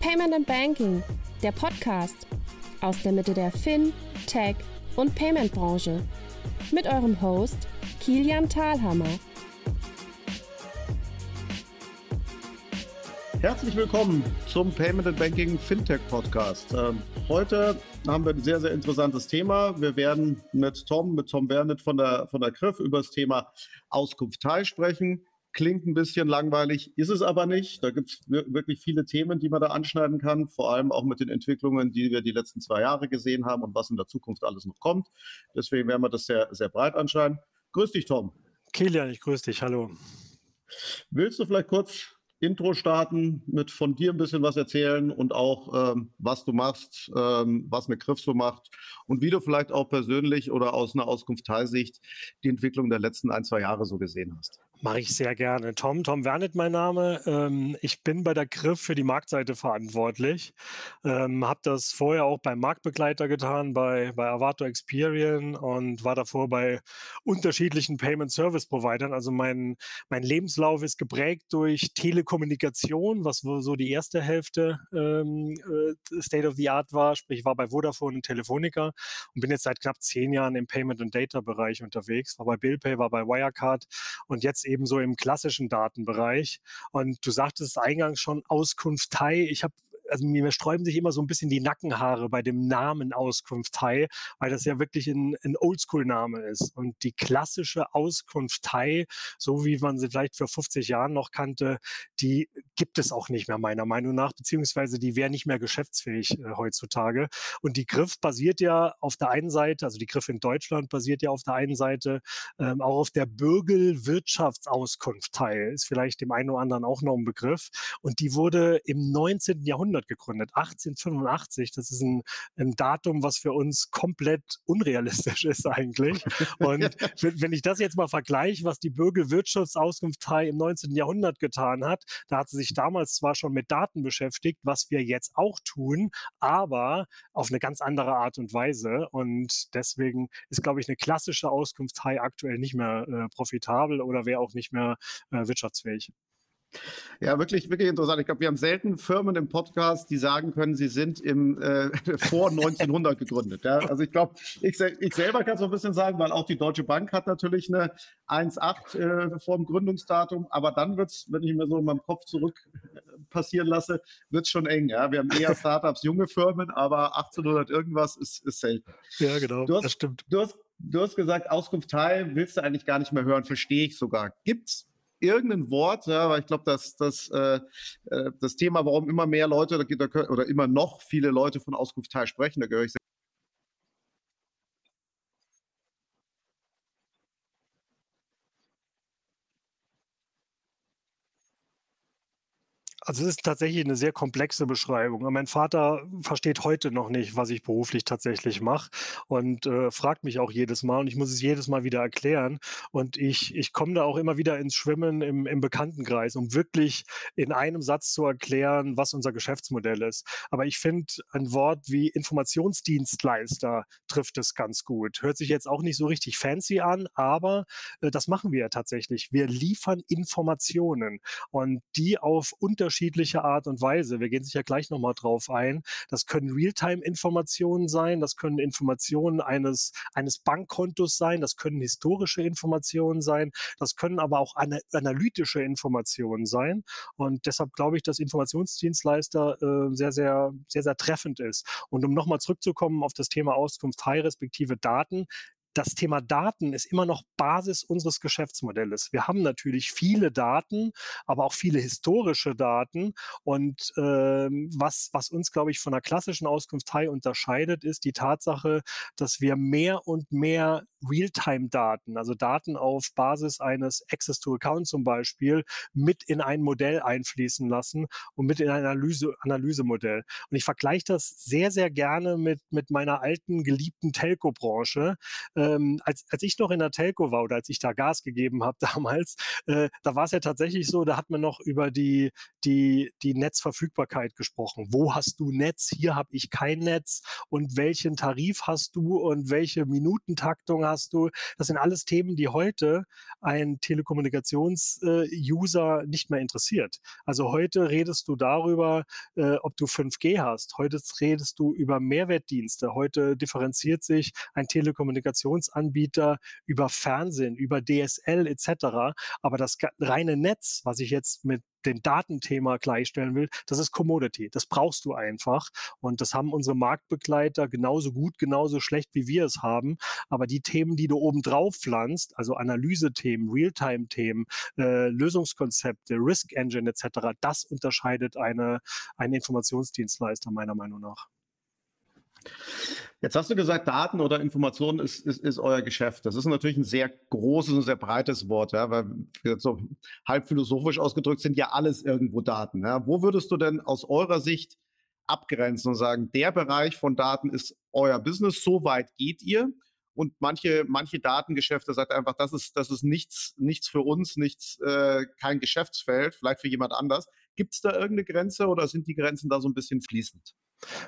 Payment and Banking, der Podcast aus der Mitte der Fin, Tech und Payment Branche mit eurem Host Kilian Thalhammer. Herzlich willkommen zum Payment and Banking Fintech Podcast. Ähm, heute haben wir ein sehr, sehr interessantes Thema. Wir werden mit Tom, mit Tom Wernet von der, von der Griff über das Thema Auskunft Teil sprechen. Klingt ein bisschen langweilig, ist es aber nicht. Da gibt es wirklich viele Themen, die man da anschneiden kann, vor allem auch mit den Entwicklungen, die wir die letzten zwei Jahre gesehen haben und was in der Zukunft alles noch kommt. Deswegen werden wir das sehr, sehr breit anschneiden. Grüß dich, Tom. Kilian, ich grüße dich. Hallo. Willst du vielleicht kurz Intro starten, mit von dir ein bisschen was erzählen und auch, ähm, was du machst, ähm, was eine Griff so macht und wie du vielleicht auch persönlich oder aus einer Auskunftsteilsicht die Entwicklung der letzten ein, zwei Jahre so gesehen hast. Mache ich sehr gerne. Tom, Tom Wernet mein Name. Ähm, ich bin bei der Griff für die Marktseite verantwortlich. Ähm, habe das vorher auch beim Marktbegleiter getan, bei, bei Avato Experian und war davor bei unterschiedlichen Payment Service Providern. Also mein, mein Lebenslauf ist geprägt durch Telekommunikation, was so die erste Hälfte ähm, äh, State of the Art war. Sprich, ich war bei Vodafone und Telefonica und bin jetzt seit knapp zehn Jahren im Payment und Data Bereich unterwegs. War bei Billpay, war bei Wirecard und jetzt ebenso im klassischen Datenbereich. Und du sagtest eingangs schon Auskunftei. Ich habe also mir sträuben sich immer so ein bisschen die Nackenhaare bei dem Namen Auskunftei, weil das ja wirklich ein, ein Oldschool-Name ist. Und die klassische Auskunftei, so wie man sie vielleicht vor 50 Jahren noch kannte, die gibt es auch nicht mehr meiner Meinung nach, beziehungsweise die wäre nicht mehr geschäftsfähig äh, heutzutage. Und die Griff basiert ja auf der einen Seite, also die Griff in Deutschland basiert ja auf der einen Seite ähm, auch auf der Bürgelwirtschaftsauskunftei, ist vielleicht dem einen oder anderen auch noch ein Begriff. Und die wurde im 19. Jahrhundert 1800 gegründet, 1885. Das ist ein, ein Datum, was für uns komplett unrealistisch ist eigentlich. Und wenn ich das jetzt mal vergleiche, was die Bürgerwirtschaftsauskunftei im 19. Jahrhundert getan hat, da hat sie sich damals zwar schon mit Daten beschäftigt, was wir jetzt auch tun, aber auf eine ganz andere Art und Weise. Und deswegen ist, glaube ich, eine klassische Auskunftei aktuell nicht mehr äh, profitabel oder wäre auch nicht mehr äh, wirtschaftsfähig. Ja, wirklich, wirklich interessant. Ich glaube, wir haben selten Firmen im Podcast, die sagen können, sie sind im äh, vor 1900 gegründet. Ja? Also ich glaube, ich, ich selber kann es so ein bisschen sagen, weil auch die Deutsche Bank hat natürlich eine 1,8 äh, vor dem Gründungsdatum, aber dann wird's, wenn ich mir so in meinem Kopf zurück äh, passieren lasse, wird's schon eng. Ja, wir haben eher Startups, junge Firmen, aber 1800 irgendwas ist, ist selten. Ja, genau. Hast, das stimmt. Du hast, du hast gesagt, Auskunft teil willst du eigentlich gar nicht mehr hören, verstehe ich sogar. Gibt's irgendein Wort, ja, weil ich glaube, dass das, äh, äh, das Thema, warum immer mehr Leute oder immer noch viele Leute von Auskunft teil sprechen, da gehöre ich Also es ist tatsächlich eine sehr komplexe Beschreibung. Mein Vater versteht heute noch nicht, was ich beruflich tatsächlich mache und äh, fragt mich auch jedes Mal und ich muss es jedes Mal wieder erklären. Und ich, ich komme da auch immer wieder ins Schwimmen im, im Bekanntenkreis, um wirklich in einem Satz zu erklären, was unser Geschäftsmodell ist. Aber ich finde, ein Wort wie Informationsdienstleister trifft es ganz gut. Hört sich jetzt auch nicht so richtig fancy an, aber äh, das machen wir ja tatsächlich. Wir liefern Informationen und die auf unterschiedliche unterschiedliche Art und Weise. Wir gehen sicher gleich nochmal drauf ein. Das können Realtime-Informationen sein, das können Informationen eines, eines Bankkontos sein, das können historische Informationen sein, das können aber auch ana analytische Informationen sein. Und deshalb glaube ich, dass Informationsdienstleister äh, sehr, sehr, sehr, sehr treffend ist. Und um nochmal zurückzukommen auf das Thema Auskunft High respektive Daten, das Thema Daten ist immer noch Basis unseres Geschäftsmodells. Wir haben natürlich viele Daten, aber auch viele historische Daten. Und ähm, was, was uns, glaube ich, von der klassischen Auskunftei unterscheidet, ist die Tatsache, dass wir mehr und mehr Realtime-Daten, also Daten auf Basis eines Access to Account zum Beispiel, mit in ein Modell einfließen lassen und mit in ein Analyse, Analysemodell. Und ich vergleiche das sehr, sehr gerne mit, mit meiner alten, geliebten Telco-Branche ähm, als, als ich noch in der Telco war oder als ich da Gas gegeben habe damals, äh, da war es ja tatsächlich so, da hat man noch über die, die, die Netzverfügbarkeit gesprochen. Wo hast du Netz? Hier habe ich kein Netz. Und welchen Tarif hast du und welche Minutentaktung hast du? Das sind alles Themen, die heute ein Telekommunikations-User äh, nicht mehr interessiert. Also heute redest du darüber, äh, ob du 5G hast. Heute redest du über Mehrwertdienste. Heute differenziert sich ein Telekommunikationsanbieter über Fernsehen, über DSL etc. Aber das reine Netz, was ich jetzt mit dem Datenthema gleichstellen will, das ist Commodity. Das brauchst du einfach. Und das haben unsere Marktbegleiter genauso gut, genauso schlecht, wie wir es haben. Aber die Themen, die du oben drauf pflanzt, also Analysethemen, Realtime-Themen, äh, Lösungskonzepte, Risk Engine etc., das unterscheidet eine, einen Informationsdienstleister meiner Meinung nach. Jetzt hast du gesagt, Daten oder Informationen ist, ist, ist euer Geschäft. Das ist natürlich ein sehr großes und sehr breites Wort, ja, weil so halb philosophisch ausgedrückt sind ja alles irgendwo Daten. Ja. Wo würdest du denn aus eurer Sicht abgrenzen und sagen, der Bereich von Daten ist euer Business, so weit geht ihr? Und manche, manche Datengeschäfte sagt einfach, das ist, das ist nichts, nichts für uns, nichts, äh, kein Geschäftsfeld, vielleicht für jemand anders. Gibt es da irgendeine Grenze oder sind die Grenzen da so ein bisschen fließend?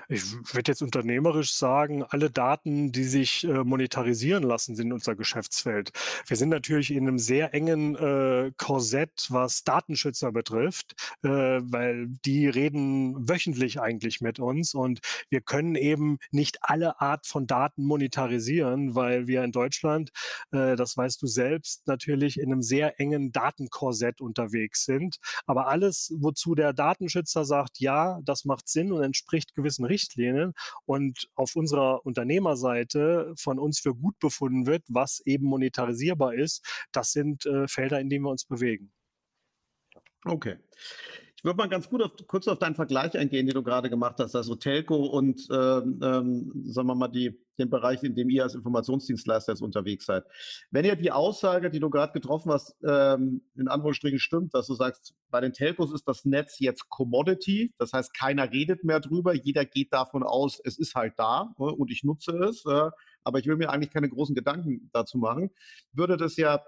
Ich würde jetzt unternehmerisch sagen, alle Daten, die sich äh, monetarisieren lassen, sind unser Geschäftsfeld. Wir sind natürlich in einem sehr engen äh, Korsett, was Datenschützer betrifft, äh, weil die reden wöchentlich eigentlich mit uns und wir können eben nicht alle Art von Daten monetarisieren, weil wir in Deutschland, äh, das weißt du selbst, natürlich in einem sehr engen Datenkorsett unterwegs sind. Aber alles, wozu der Datenschützer sagt, ja, das macht Sinn und entspricht gewissen Richtlinien und auf unserer Unternehmerseite von uns für gut befunden wird, was eben monetarisierbar ist, das sind äh, Felder, in denen wir uns bewegen. Okay. Ich würde mal ganz gut auf, kurz auf deinen Vergleich eingehen, den du gerade gemacht hast, also Telco und ähm, ähm, sagen wir mal die, den Bereich, in dem ihr als Informationsdienstleister jetzt unterwegs seid. Wenn ihr die Aussage, die du gerade getroffen hast, ähm, in Anführungsstrichen stimmt, dass du sagst, bei den Telcos ist das Netz jetzt Commodity, das heißt, keiner redet mehr drüber, jeder geht davon aus, es ist halt da äh, und ich nutze es, äh, aber ich will mir eigentlich keine großen Gedanken dazu machen, würde das ja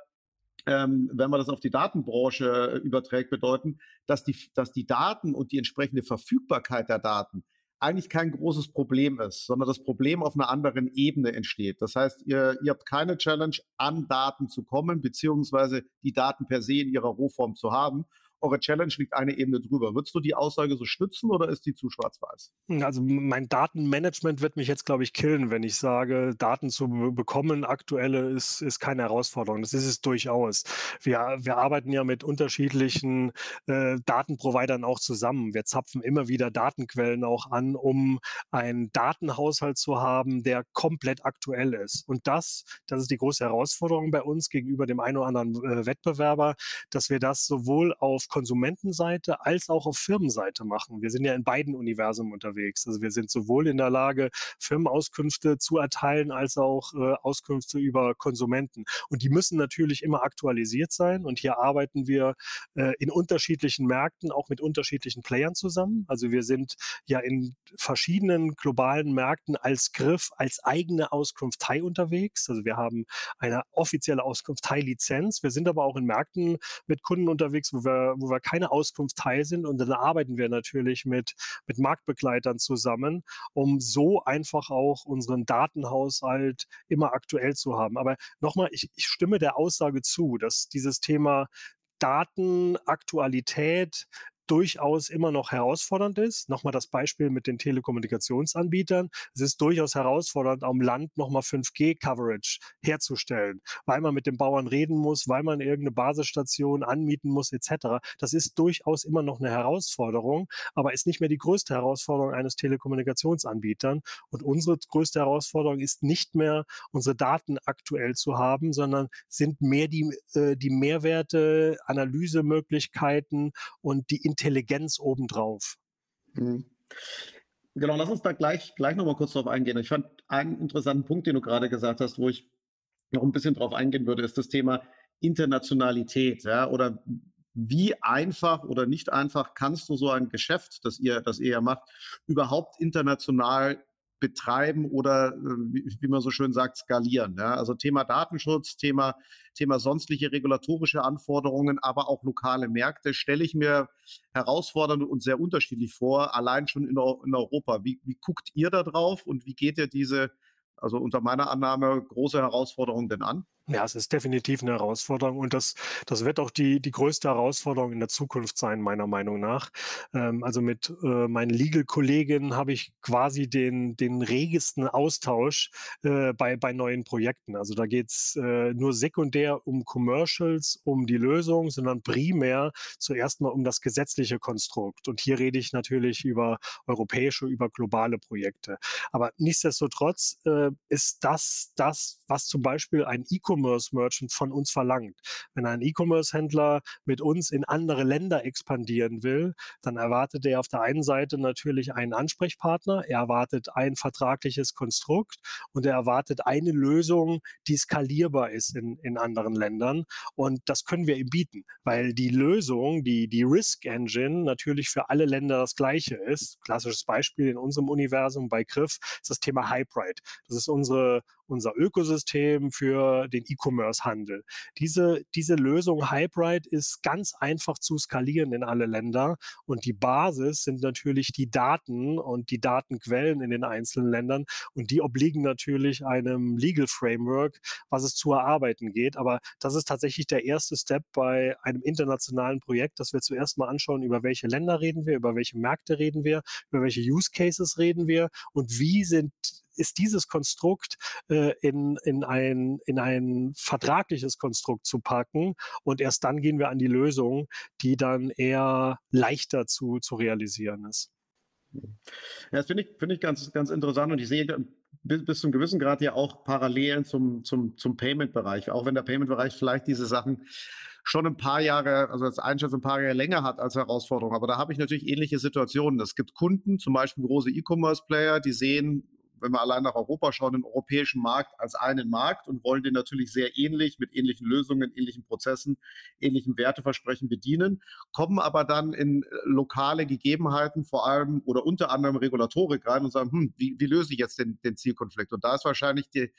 ähm, wenn man das auf die Datenbranche äh, überträgt, bedeuten, dass die, dass die Daten und die entsprechende Verfügbarkeit der Daten eigentlich kein großes Problem ist, sondern das Problem auf einer anderen Ebene entsteht. Das heißt, ihr, ihr habt keine Challenge, an Daten zu kommen, beziehungsweise die Daten per se in ihrer Rohform zu haben, eure Challenge liegt eine Ebene drüber. Würdest du die Aussage so stützen oder ist die zu schwarz-weiß? Also mein Datenmanagement wird mich jetzt, glaube ich, killen, wenn ich sage, Daten zu bekommen, aktuelle ist, ist keine Herausforderung. Das ist es durchaus. Wir, wir arbeiten ja mit unterschiedlichen äh, Datenprovidern auch zusammen. Wir zapfen immer wieder Datenquellen auch an, um einen Datenhaushalt zu haben, der komplett aktuell ist. Und das, das ist die große Herausforderung bei uns gegenüber dem einen oder anderen äh, Wettbewerber, dass wir das sowohl auf Konsumentenseite als auch auf Firmenseite machen. Wir sind ja in beiden Universen unterwegs. Also wir sind sowohl in der Lage, Firmenauskünfte zu erteilen, als auch äh, Auskünfte über Konsumenten. Und die müssen natürlich immer aktualisiert sein. Und hier arbeiten wir äh, in unterschiedlichen Märkten, auch mit unterschiedlichen Playern zusammen. Also wir sind ja in verschiedenen globalen Märkten als Griff, als eigene Auskunftei unterwegs. Also wir haben eine offizielle Auskunftei-Lizenz. Wir sind aber auch in Märkten mit Kunden unterwegs, wo wir, wo wir keine Auskunft teil sind. Und dann arbeiten wir natürlich mit, mit Marktbegleitern zusammen, um so einfach auch unseren Datenhaushalt immer aktuell zu haben. Aber nochmal, ich, ich stimme der Aussage zu, dass dieses Thema Datenaktualität durchaus immer noch herausfordernd ist. Nochmal das Beispiel mit den Telekommunikationsanbietern. Es ist durchaus herausfordernd, am Land nochmal 5G-Coverage herzustellen, weil man mit den Bauern reden muss, weil man irgendeine Basisstation anmieten muss, etc. Das ist durchaus immer noch eine Herausforderung, aber ist nicht mehr die größte Herausforderung eines Telekommunikationsanbieters. Und unsere größte Herausforderung ist nicht mehr, unsere Daten aktuell zu haben, sondern sind mehr die, äh, die Mehrwerte, Analysemöglichkeiten und die Intelligenz obendrauf. Mhm. Genau, lass uns da gleich, gleich nochmal kurz drauf eingehen. Ich fand einen interessanten Punkt, den du gerade gesagt hast, wo ich noch ein bisschen drauf eingehen würde, ist das Thema Internationalität, ja, oder wie einfach oder nicht einfach kannst du so ein Geschäft, das ihr, das ihr ja macht, überhaupt international betreiben oder, wie, wie man so schön sagt, skalieren. Ja? Also Thema Datenschutz, Thema, Thema sonstliche regulatorische Anforderungen, aber auch lokale Märkte stelle ich mir herausfordernd und sehr unterschiedlich vor, allein schon in, in Europa. Wie, wie guckt ihr da drauf und wie geht ihr diese, also unter meiner Annahme, große Herausforderung denn an? Ja, es ist definitiv eine Herausforderung und das, das wird auch die, die größte Herausforderung in der Zukunft sein, meiner Meinung nach. Ähm, also mit äh, meinen Legal-Kolleginnen habe ich quasi den, den regesten Austausch äh, bei, bei neuen Projekten. Also da geht es äh, nur sekundär um Commercials, um die Lösung, sondern primär zuerst mal um das gesetzliche Konstrukt. Und hier rede ich natürlich über europäische, über globale Projekte. Aber nichtsdestotrotz äh, ist das das, was zum Beispiel ein E-Commerce E-Commerce-Merchant von uns verlangt. Wenn ein E-Commerce-Händler mit uns in andere Länder expandieren will, dann erwartet er auf der einen Seite natürlich einen Ansprechpartner, er erwartet ein vertragliches Konstrukt und er erwartet eine Lösung, die skalierbar ist in, in anderen Ländern. Und das können wir ihm bieten, weil die Lösung, die, die Risk Engine natürlich für alle Länder das gleiche ist. Klassisches Beispiel in unserem Universum bei Griff ist das Thema Hybrid. Das ist unsere, unser Ökosystem für den E-Commerce-Handel. Diese, diese Lösung Hybrid ist ganz einfach zu skalieren in alle Länder und die Basis sind natürlich die Daten und die Datenquellen in den einzelnen Ländern und die obliegen natürlich einem Legal Framework, was es zu erarbeiten geht. Aber das ist tatsächlich der erste Step bei einem internationalen Projekt, dass wir zuerst mal anschauen, über welche Länder reden wir, über welche Märkte reden wir, über welche Use Cases reden wir und wie sind ist dieses Konstrukt äh, in, in, ein, in ein vertragliches Konstrukt zu packen und erst dann gehen wir an die Lösung, die dann eher leichter zu, zu realisieren ist. Ja, das finde ich, find ich ganz, ganz interessant und ich sehe bis, bis zum gewissen Grad ja auch Parallelen zum, zum, zum Payment-Bereich, auch wenn der Payment-Bereich vielleicht diese Sachen schon ein paar Jahre, also als Einschätzung ein paar Jahre länger hat als Herausforderung. Aber da habe ich natürlich ähnliche Situationen. Es gibt Kunden, zum Beispiel große E-Commerce-Player, die sehen wenn wir allein nach Europa schauen, den europäischen Markt als einen Markt und wollen den natürlich sehr ähnlich mit ähnlichen Lösungen, ähnlichen Prozessen, ähnlichen Werteversprechen bedienen, kommen aber dann in äh, lokale Gegebenheiten, vor allem oder unter anderem Regulatorik rein und sagen, hm, wie, wie löse ich jetzt den, den Zielkonflikt? Und da ist wahrscheinlich die,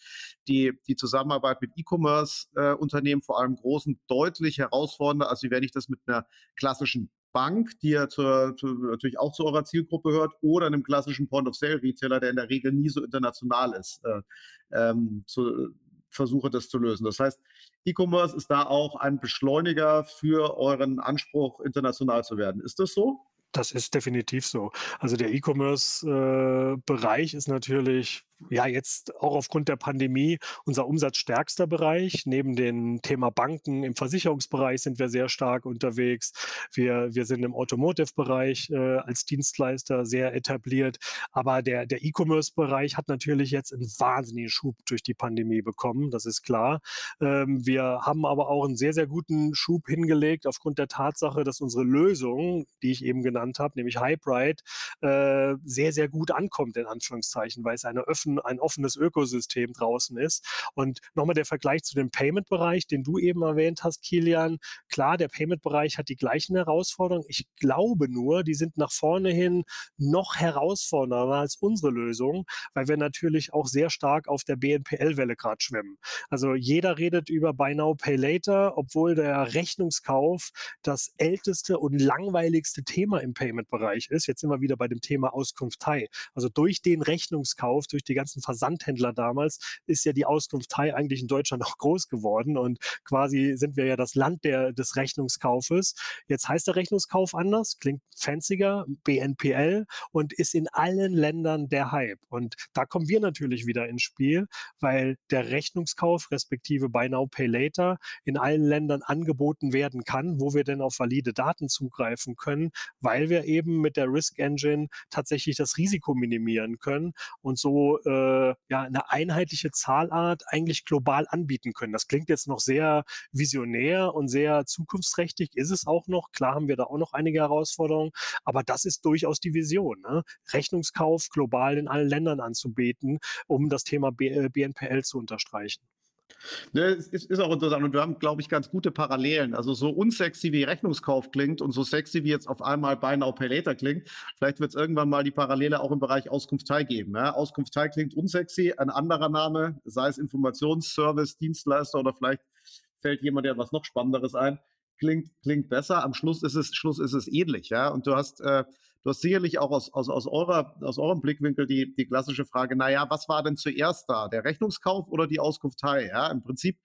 die, die Zusammenarbeit mit E-Commerce-Unternehmen, äh, vor allem großen, deutlich herausfordernder, als wenn ich das mit einer klassischen Bank, die ja zur, zu, natürlich auch zu eurer Zielgruppe hört, oder einem klassischen Point-of-Sale-Retailer, der in der Regel nie so international ist, äh, ähm, zu, versuche das zu lösen. Das heißt, E-Commerce ist da auch ein Beschleuniger für euren Anspruch, international zu werden. Ist das so? Das ist definitiv so. Also der E-Commerce-Bereich äh, ist natürlich ja jetzt auch aufgrund der Pandemie unser umsatzstärkster Bereich. Neben dem Thema Banken im Versicherungsbereich sind wir sehr stark unterwegs. Wir, wir sind im Automotive-Bereich äh, als Dienstleister sehr etabliert. Aber der, der E-Commerce-Bereich hat natürlich jetzt einen wahnsinnigen Schub durch die Pandemie bekommen. Das ist klar. Ähm, wir haben aber auch einen sehr, sehr guten Schub hingelegt aufgrund der Tatsache, dass unsere Lösung, die ich eben genannt habe, nämlich Hybrid, äh, sehr, sehr gut ankommt, in Anführungszeichen, weil es eine offen, ein offenes Ökosystem draußen ist. Und nochmal der Vergleich zu dem Payment-Bereich, den du eben erwähnt hast, Kilian. Klar, der Payment-Bereich hat die gleichen Herausforderungen. Ich glaube nur, die sind nach vorne hin noch herausfordernder als unsere Lösung, weil wir natürlich auch sehr stark auf der BNPL-Welle gerade schwimmen. Also jeder redet über Buy Now, Pay Later, obwohl der Rechnungskauf das älteste und langweiligste Thema im Payment-Bereich ist. Jetzt sind wir wieder bei dem Thema Auskunftei. Also durch den Rechnungskauf, durch die ganzen Versandhändler damals, ist ja die Auskunftei eigentlich in Deutschland auch groß geworden und quasi sind wir ja das Land der, des Rechnungskaufes. Jetzt heißt der Rechnungskauf anders, klingt fancier, BNPL und ist in allen Ländern der Hype. Und da kommen wir natürlich wieder ins Spiel, weil der Rechnungskauf respektive Buy Now Pay Later in allen Ländern angeboten werden kann, wo wir denn auf valide Daten zugreifen können, weil wir eben mit der Risk Engine tatsächlich das Risiko minimieren können und so äh, ja eine einheitliche Zahlart eigentlich global anbieten können. Das klingt jetzt noch sehr visionär und sehr zukunftsträchtig, ist es auch noch. Klar haben wir da auch noch einige Herausforderungen, aber das ist durchaus die Vision. Ne? Rechnungskauf global in allen Ländern anzubieten, um das Thema B BNPL äh, zu unterstreichen. Ne, ist, ist auch interessant und wir haben, glaube ich, ganz gute Parallelen. Also so unsexy wie Rechnungskauf klingt und so sexy wie jetzt auf einmal Buy Now Later klingt, vielleicht wird es irgendwann mal die Parallele auch im Bereich Auskunftei geben. Ja? Auskunftei klingt unsexy, ein anderer Name, sei es Informationsservice, Dienstleister oder vielleicht fällt jemand ja was noch Spannenderes ein, klingt, klingt besser. Am Schluss ist es, Schluss ist es ähnlich. Ja? Und du hast äh, Du hast sicherlich auch aus, aus, aus, eurer, aus eurem Blickwinkel die, die klassische Frage, naja, was war denn zuerst da? Der Rechnungskauf oder die Auskunftei? Ja, im Prinzip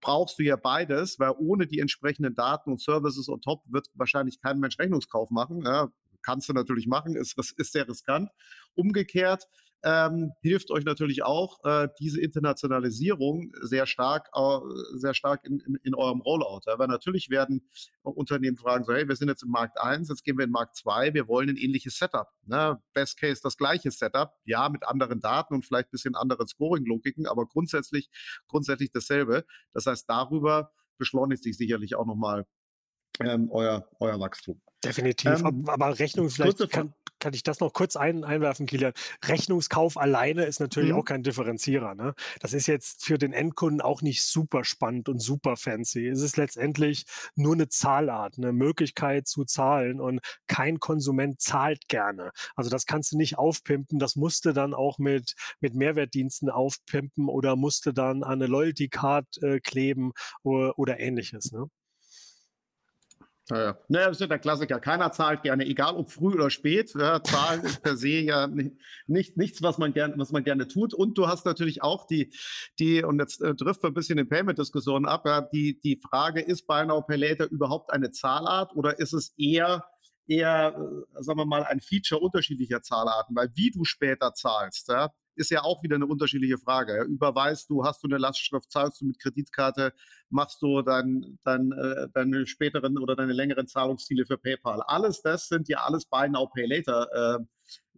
brauchst du ja beides, weil ohne die entsprechenden Daten und Services on top wird wahrscheinlich kein Mensch Rechnungskauf machen. Ja, kannst du natürlich machen, ist, ist sehr riskant. Umgekehrt, ähm, hilft euch natürlich auch äh, diese Internationalisierung sehr stark, äh, sehr stark in, in, in eurem Rollout. Ja? Weil natürlich werden Unternehmen fragen, so, hey, wir sind jetzt im Markt 1, jetzt gehen wir in Markt 2, wir wollen ein ähnliches Setup. Ne? Best Case das gleiche Setup, ja, mit anderen Daten und vielleicht ein bisschen anderen Scoring-Logiken, aber grundsätzlich, grundsätzlich dasselbe. Das heißt, darüber beschleunigt sich sicherlich auch nochmal ähm, euer, euer Wachstum. Definitiv. Ähm, aber Rechnung, vielleicht kann, kann ich das noch kurz ein, einwerfen, Kilian. Rechnungskauf alleine ist natürlich mhm. auch kein Differenzierer. Ne? Das ist jetzt für den Endkunden auch nicht super spannend und super fancy. Es ist letztendlich nur eine Zahlart, eine Möglichkeit zu zahlen und kein Konsument zahlt gerne. Also das kannst du nicht aufpimpen. Das musste dann auch mit, mit Mehrwertdiensten aufpimpen oder musste dann an eine Loyalty Card äh, kleben oder, oder ähnliches. Ne? Naja, naja, das ist ja der Klassiker. Keiner zahlt gerne, egal ob früh oder spät. Ja, Zahlen ist per se ja nicht, nicht, nichts, was man, gern, was man gerne tut. Und du hast natürlich auch die, die und jetzt äh, trifft wir ein bisschen den Payment-Diskussionen ab, ja, die, die Frage, ist Buy Now Pay Later überhaupt eine Zahlart oder ist es eher eher, äh, sagen wir mal, ein Feature unterschiedlicher Zahlarten, weil wie du später zahlst, ja, ist ja auch wieder eine unterschiedliche Frage. Überweist du, hast du eine Lastschrift, zahlst du mit Kreditkarte, machst du dein, dein, äh, deine späteren oder deine längeren Zahlungsziele für PayPal. Alles das sind ja alles Buy Now, Pay Later, äh,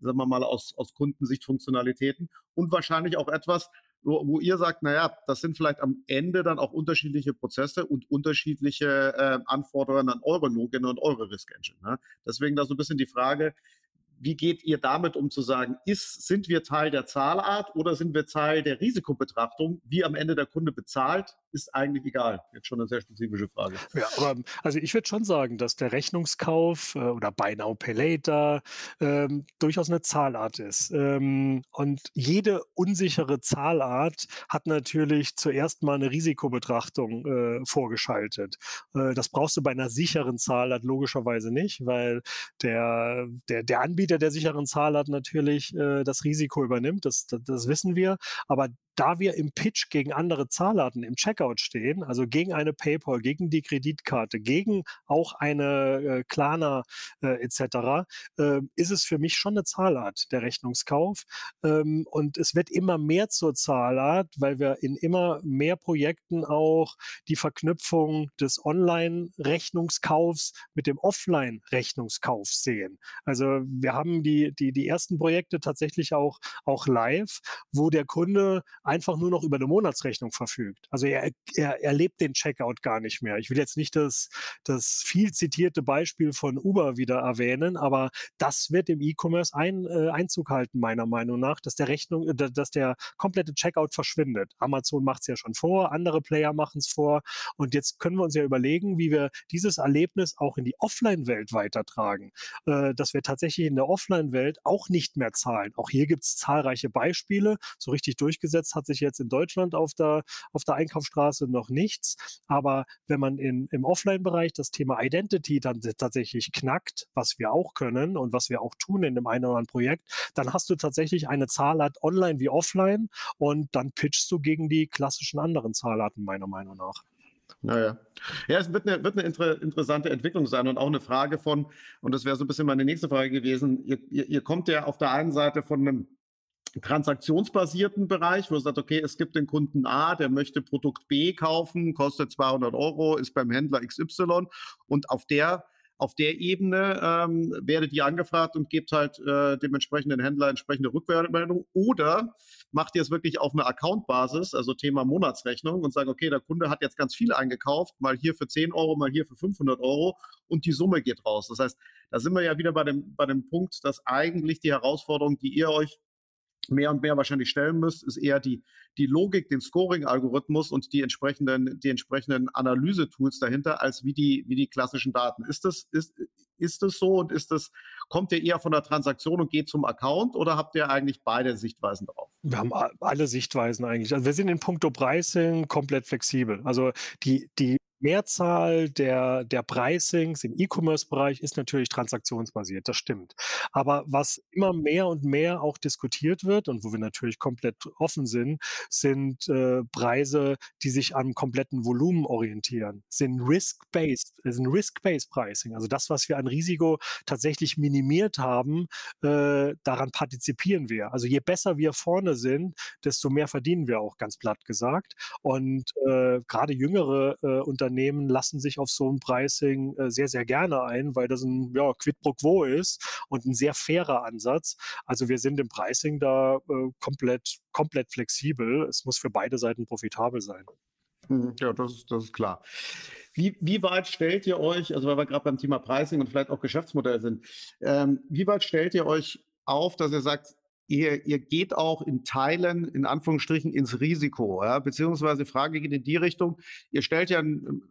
sagen wir mal, aus, aus Kundensicht Funktionalitäten und wahrscheinlich auch etwas, wo, wo ihr sagt, naja, das sind vielleicht am Ende dann auch unterschiedliche Prozesse und unterschiedliche äh, Anforderungen an eure Login und eure Risk Engine. Ne? Deswegen da so ein bisschen die Frage, wie geht ihr damit um zu sagen, ist, sind wir Teil der Zahlart oder sind wir Teil der Risikobetrachtung? Wie am Ende der Kunde bezahlt, ist eigentlich egal. Jetzt schon eine sehr spezifische Frage. Ja, aber also ich würde schon sagen, dass der Rechnungskauf äh, oder Buy Now Pay Later ähm, durchaus eine Zahlart ist. Ähm, und jede unsichere Zahlart hat natürlich zuerst mal eine Risikobetrachtung äh, vorgeschaltet. Äh, das brauchst du bei einer sicheren Zahlart logischerweise nicht, weil der, der, der Anbieter der sicheren Zahlart natürlich äh, das Risiko übernimmt. Das, das, das wissen wir. Aber da wir im Pitch gegen andere Zahlarten im Checkout stehen, also gegen eine PayPal, gegen die Kreditkarte, gegen auch eine äh, Klarna äh, etc., äh, ist es für mich schon eine Zahlart, der Rechnungskauf. Ähm, und es wird immer mehr zur Zahlart, weil wir in immer mehr Projekten auch die Verknüpfung des Online-Rechnungskaufs mit dem Offline-Rechnungskauf sehen. Also wir haben die, die, die ersten Projekte tatsächlich auch, auch live, wo der Kunde einfach nur noch über eine Monatsrechnung verfügt. Also er, er erlebt den Checkout gar nicht mehr. Ich will jetzt nicht das, das viel zitierte Beispiel von Uber wieder erwähnen, aber das wird im E-Commerce ein, äh, Einzug halten, meiner Meinung nach, dass der Rechnung, äh, dass der komplette Checkout verschwindet. Amazon macht es ja schon vor, andere Player machen es vor und jetzt können wir uns ja überlegen, wie wir dieses Erlebnis auch in die Offline-Welt weitertragen, äh, dass wir tatsächlich in der Offline-Welt auch nicht mehr zahlen. Auch hier gibt es zahlreiche Beispiele. So richtig durchgesetzt hat sich jetzt in Deutschland auf der, auf der Einkaufsstraße noch nichts. Aber wenn man in, im Offline-Bereich das Thema Identity dann tatsächlich knackt, was wir auch können und was wir auch tun in dem einen oder anderen Projekt, dann hast du tatsächlich eine Zahlart online wie offline und dann pitchst du gegen die klassischen anderen Zahlarten meiner Meinung nach. Naja. Ja, es wird eine, wird eine inter, interessante Entwicklung sein und auch eine Frage von, und das wäre so ein bisschen meine nächste Frage gewesen, ihr, ihr, ihr kommt ja auf der einen Seite von einem transaktionsbasierten Bereich, wo du sagst, okay, es gibt den Kunden A, der möchte Produkt B kaufen, kostet 200 Euro, ist beim Händler XY und auf der auf der Ebene ähm, werdet ihr angefragt und gebt halt äh, dem entsprechenden Händler entsprechende Rückmeldung oder macht ihr es wirklich auf einer Account-Basis, also Thema Monatsrechnung und sagen, okay, der Kunde hat jetzt ganz viel eingekauft, mal hier für 10 Euro, mal hier für 500 Euro und die Summe geht raus. Das heißt, da sind wir ja wieder bei dem, bei dem Punkt, dass eigentlich die Herausforderung, die ihr euch mehr und mehr wahrscheinlich stellen müsst, ist eher die, die Logik, den Scoring-Algorithmus und die entsprechenden, die entsprechenden Analyse-Tools dahinter, als wie die, wie die klassischen Daten. Ist das, ist, ist das so und ist das, kommt ihr eher von der Transaktion und geht zum Account oder habt ihr eigentlich beide Sichtweisen drauf? Wir haben alle Sichtweisen eigentlich. Also wir sind in puncto Pricing komplett flexibel. Also die, die Mehrzahl der, der Pricings im E-Commerce-Bereich ist natürlich transaktionsbasiert, das stimmt. Aber was immer mehr und mehr auch diskutiert wird und wo wir natürlich komplett offen sind, sind äh, Preise, die sich am kompletten Volumen orientieren, sind Risk-Based, sind Risk-Based Pricing. Also das, was wir an Risiko tatsächlich minimiert haben, äh, daran partizipieren wir. Also je besser wir vorne sind, desto mehr verdienen wir auch, ganz platt gesagt. Und äh, gerade jüngere äh, Unternehmen Unternehmen lassen sich auf so ein Pricing äh, sehr, sehr gerne ein, weil das ein ja, Quid pro quo ist und ein sehr fairer Ansatz. Also wir sind im Pricing da äh, komplett, komplett flexibel. Es muss für beide Seiten profitabel sein. Mhm. Ja, das ist, das ist klar. Wie, wie weit stellt ihr euch, also weil wir gerade beim Thema Pricing und vielleicht auch Geschäftsmodell sind, ähm, wie weit stellt ihr euch auf, dass ihr sagt, ihr, ihr geht auch in Teilen, in Anführungsstrichen, ins Risiko. Ja? Beziehungsweise Frage geht in die Richtung, ihr stellt ja ein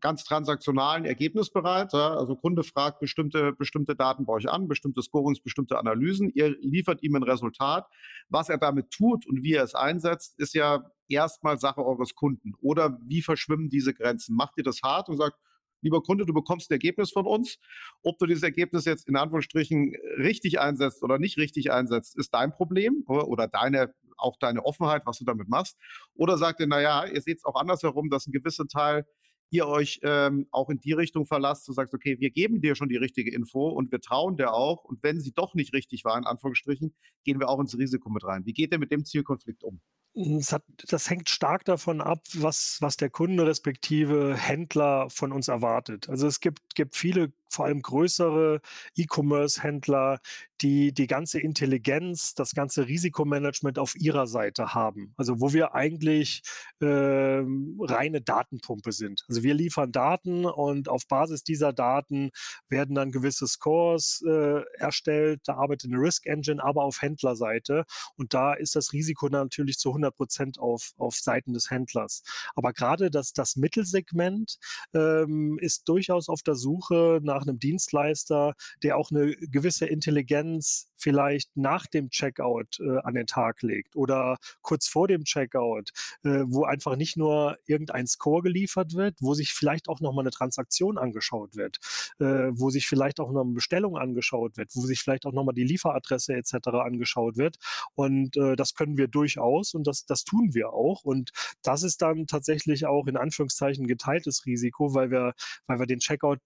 ganz transaktionalen Ergebnis bereit. Ja? Also Kunde fragt bestimmte, bestimmte Daten bei euch an, bestimmte Scorings, bestimmte Analysen. Ihr liefert ihm ein Resultat. Was er damit tut und wie er es einsetzt, ist ja erstmal Sache eures Kunden. Oder wie verschwimmen diese Grenzen? Macht ihr das hart und sagt, lieber Kunde, du bekommst ein Ergebnis von uns. Ob du dieses Ergebnis jetzt in Anführungsstrichen richtig einsetzt oder nicht richtig einsetzt, ist dein Problem oder deine, auch deine Offenheit, was du damit machst. Oder sagt ihr, naja, ihr seht es auch andersherum, dass ein gewisser Teil ihr euch ähm, auch in die Richtung verlasst, du sagst, okay, wir geben dir schon die richtige Info und wir trauen dir auch. Und wenn sie doch nicht richtig war, in Anführungsstrichen, gehen wir auch ins Risiko mit rein. Wie geht ihr mit dem Zielkonflikt um? Das, hat, das, hängt stark davon ab, was, was der Kunde respektive Händler von uns erwartet. Also es gibt, gibt viele vor allem größere E-Commerce-Händler, die die ganze Intelligenz, das ganze Risikomanagement auf ihrer Seite haben. Also wo wir eigentlich äh, reine Datenpumpe sind. Also wir liefern Daten und auf Basis dieser Daten werden dann gewisse Scores äh, erstellt. Da arbeitet eine Risk Engine, aber auf Händlerseite. Und da ist das Risiko natürlich zu 100 Prozent auf, auf Seiten des Händlers. Aber gerade das, das Mittelsegment ähm, ist durchaus auf der Suche nach einem Dienstleister, der auch eine gewisse Intelligenz vielleicht nach dem Checkout äh, an den Tag legt oder kurz vor dem Checkout, äh, wo einfach nicht nur irgendein Score geliefert wird, wo sich vielleicht auch nochmal eine Transaktion angeschaut wird, äh, wo sich vielleicht auch noch eine Bestellung angeschaut wird, wo sich vielleicht auch nochmal die Lieferadresse etc. angeschaut wird. Und äh, das können wir durchaus und das, das tun wir auch. Und das ist dann tatsächlich auch in Anführungszeichen geteiltes Risiko, weil wir, weil wir den Checkout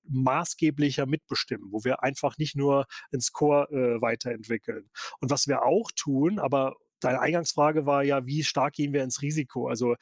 maßgeblicher mitbestimmen, wo wir einfach nicht nur einen Score äh, weiterentwickeln entwickeln. Und was wir auch tun, aber Deine Eingangsfrage war ja, wie stark gehen wir ins Risiko? Also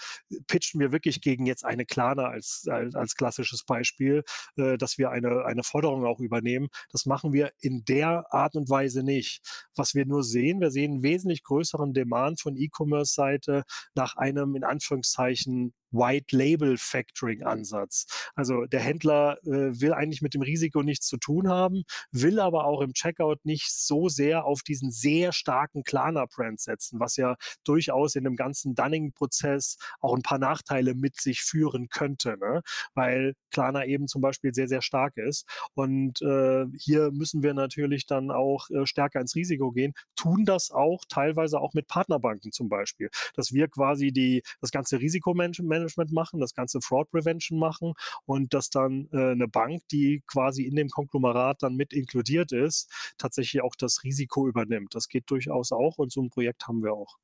pitchen wir wirklich gegen jetzt eine Klarna als, als, als klassisches Beispiel, äh, dass wir eine, eine Forderung auch übernehmen. Das machen wir in der Art und Weise nicht. Was wir nur sehen, wir sehen einen wesentlich größeren Demand von E-Commerce-Seite nach einem in Anführungszeichen White Label Factoring Ansatz. Also der Händler äh, will eigentlich mit dem Risiko nichts zu tun haben, will aber auch im Checkout nicht so sehr auf diesen sehr starken Klarna-Brand setzen, was ja durchaus in dem ganzen Dunning-Prozess auch ein paar Nachteile mit sich führen könnte, ne? weil Klarna eben zum Beispiel sehr, sehr stark ist. Und äh, hier müssen wir natürlich dann auch äh, stärker ins Risiko gehen, tun das auch teilweise auch mit Partnerbanken zum Beispiel, dass wir quasi die, das ganze Risikomanagement Management machen, das ganze Fraud Prevention machen und dass dann äh, eine Bank, die quasi in dem Konglomerat dann mit inkludiert ist, tatsächlich auch das Risiko übernimmt. Das geht durchaus auch und so ein Projekt haben wir auch.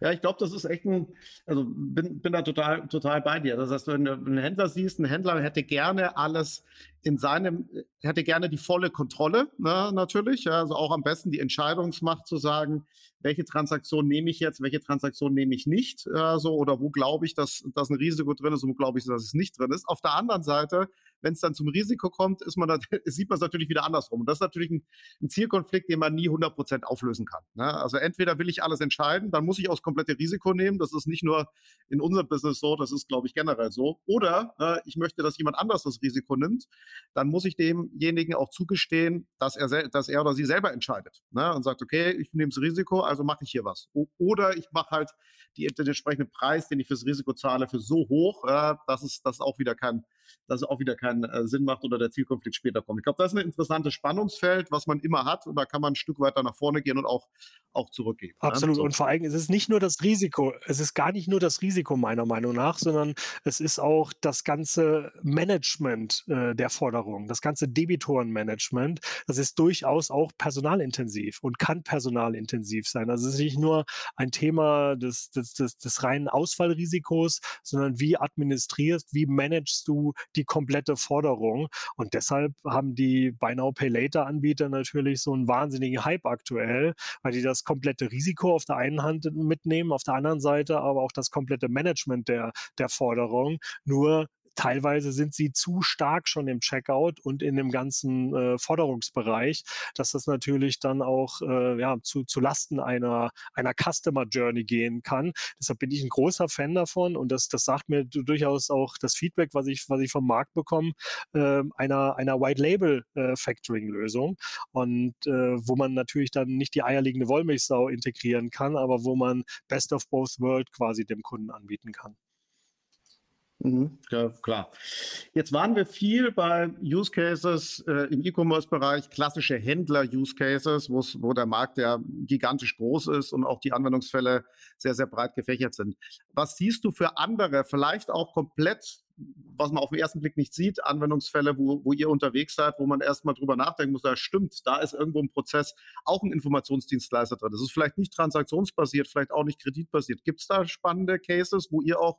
Ja, ich glaube, das ist echt ein, also bin, bin da total, total bei dir. Das heißt, wenn du einen Händler siehst, ein Händler hätte gerne alles in seinem, hätte gerne die volle Kontrolle, ne, natürlich. Ja, also auch am besten die Entscheidungsmacht zu sagen, welche Transaktion nehme ich jetzt, welche Transaktion nehme ich nicht, äh, so, oder wo glaube ich, dass, dass ein Risiko drin ist und wo glaube ich, dass es nicht drin ist. Auf der anderen Seite wenn es dann zum Risiko kommt, ist man da, sieht man es natürlich wieder andersrum. Und das ist natürlich ein, ein Zielkonflikt, den man nie 100 Prozent auflösen kann. Ne? Also entweder will ich alles entscheiden, dann muss ich auch das komplette Risiko nehmen. Das ist nicht nur in unserem Business so, das ist, glaube ich, generell so. Oder äh, ich möchte, dass jemand anders das Risiko nimmt. dann muss ich demjenigen auch zugestehen, dass er, dass er oder sie selber entscheidet ne? und sagt, okay, ich nehme das Risiko, also mache ich hier was. Oder ich mache halt die, den entsprechenden Preis, den ich fürs Risiko zahle, für so hoch, äh, dass es das auch wieder kein, dass es auch wieder keinen äh, Sinn macht oder der Zielkonflikt später kommt. Ich glaube, das ist ein interessantes Spannungsfeld, was man immer hat und da kann man ein Stück weiter nach vorne gehen und auch, auch zurückgehen. Ne? Absolut. Ne? So. Und vor allem ist es nicht nur das Risiko, es ist gar nicht nur das Risiko meiner Meinung nach, sondern es ist auch das ganze Management äh, der Forderung, das ganze Debitorenmanagement. Das ist durchaus auch personalintensiv und kann personalintensiv sein. Also es ist nicht nur ein Thema des, des, des, des reinen Ausfallrisikos, sondern wie administrierst, wie managst du die komplette Forderung. Und deshalb haben die Buy Now Pay Later Anbieter natürlich so einen wahnsinnigen Hype aktuell, weil die das komplette Risiko auf der einen Hand mitnehmen, auf der anderen Seite aber auch das komplette Management der, der Forderung. Nur teilweise sind sie zu stark schon im Checkout und in dem ganzen äh, Forderungsbereich, dass das natürlich dann auch äh, ja, zu, zu Lasten einer, einer Customer Journey gehen kann. Deshalb bin ich ein großer Fan davon und das, das sagt mir durchaus auch das Feedback, was ich, was ich vom Markt bekomme, äh, einer, einer White Label äh, Factoring Lösung und äh, wo man natürlich dann nicht die eierlegende Wollmilchsau integrieren kann, aber wo man Best of Both World quasi dem Kunden anbieten kann. Mhm, ja, klar. Jetzt waren wir viel bei Use Cases äh, im E-Commerce-Bereich, klassische Händler-Use Cases, wo der Markt ja gigantisch groß ist und auch die Anwendungsfälle sehr, sehr breit gefächert sind. Was siehst du für andere, vielleicht auch komplett was man auf den ersten Blick nicht sieht, Anwendungsfälle, wo, wo ihr unterwegs seid, wo man erstmal drüber nachdenken muss, da stimmt, da ist irgendwo im Prozess auch ein Informationsdienstleister drin. Das ist vielleicht nicht transaktionsbasiert, vielleicht auch nicht kreditbasiert. Gibt es da spannende Cases, wo ihr auch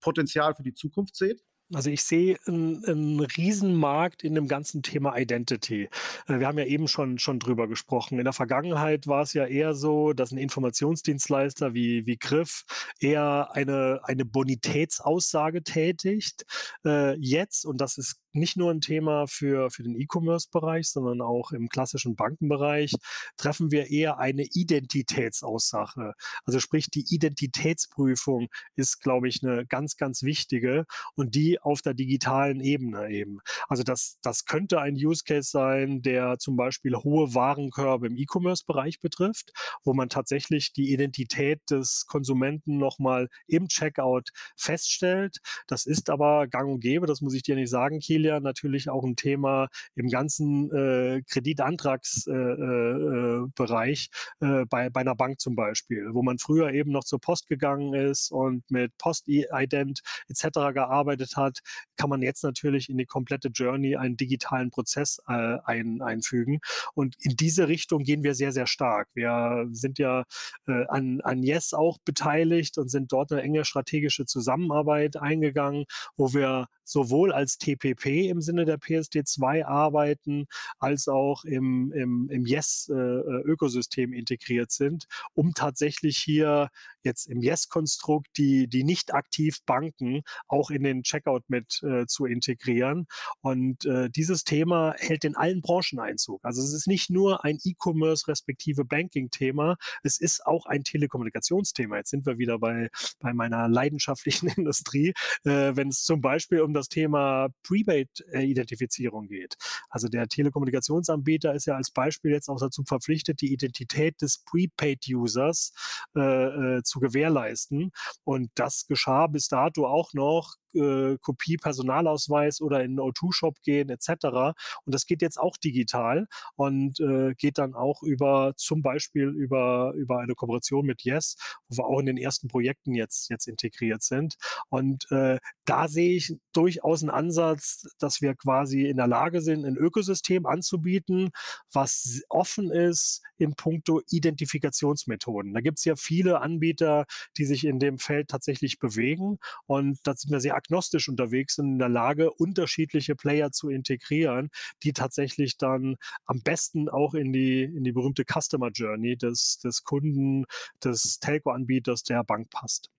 Potenzial für die Zukunft seht? Also ich sehe einen, einen Riesenmarkt in dem ganzen Thema Identity. Äh, wir haben ja eben schon, schon drüber gesprochen. In der Vergangenheit war es ja eher so, dass ein Informationsdienstleister wie, wie Griff eher eine, eine Bonitätsaussage tätigt. Äh, jetzt, und das ist nicht nur ein Thema für, für den E-Commerce-Bereich, sondern auch im klassischen Bankenbereich, treffen wir eher eine Identitätsaussage. Also sprich, die Identitätsprüfung ist, glaube ich, eine ganz, ganz wichtige und die auf der digitalen Ebene eben. Also das, das könnte ein Use Case sein, der zum Beispiel hohe Warenkörbe im E-Commerce-Bereich betrifft, wo man tatsächlich die Identität des Konsumenten nochmal im Checkout feststellt. Das ist aber gang und gäbe, das muss ich dir nicht sagen, Kiel, Immobilie natürlich auch ein Thema im ganzen äh, Kreditantragsbereich äh, äh, äh, bei, bei einer Bank zum Beispiel, wo man früher eben noch zur Post gegangen ist und mit Post-Ident etc. gearbeitet hat, kann man jetzt natürlich in die komplette Journey einen digitalen Prozess äh, ein, einfügen. Und in diese Richtung gehen wir sehr, sehr stark. Wir sind ja äh, an, an Yes auch beteiligt und sind dort eine enge strategische Zusammenarbeit eingegangen, wo wir sowohl als TPP im Sinne der PSD2 arbeiten, als auch im, im, im Yes-Ökosystem äh, integriert sind, um tatsächlich hier jetzt im Yes-Konstrukt die, die nicht aktiv Banken auch in den Checkout mit äh, zu integrieren. Und äh, dieses Thema hält in allen Branchen Einzug. Also es ist nicht nur ein E-Commerce respektive Banking-Thema, es ist auch ein Telekommunikationsthema. Jetzt sind wir wieder bei, bei meiner leidenschaftlichen Industrie, äh, wenn es zum Beispiel um das Thema Prepaid-Identifizierung geht. Also der Telekommunikationsanbieter ist ja als Beispiel jetzt auch dazu verpflichtet, die Identität des Prepaid-Users äh, äh zu gewährleisten. Und das geschah bis dato auch noch äh, Kopie Personalausweis oder in den O2-Shop gehen etc. Und das geht jetzt auch digital und äh, geht dann auch über zum Beispiel über, über eine Kooperation mit Yes, wo wir auch in den ersten Projekten jetzt, jetzt integriert sind. Und äh, da sehe ich durchaus einen Ansatz, dass wir quasi in der Lage sind, ein Ökosystem anzubieten, was offen ist in puncto Identifikationsmethoden. Da gibt es ja viele Anbieter, die sich in dem Feld tatsächlich bewegen. Und da sind wir sehr agnostisch unterwegs sind, in der Lage, unterschiedliche Player zu integrieren, die tatsächlich dann am besten auch in die, in die berühmte Customer Journey des, des Kunden, des Telco-Anbieters der Bank passt.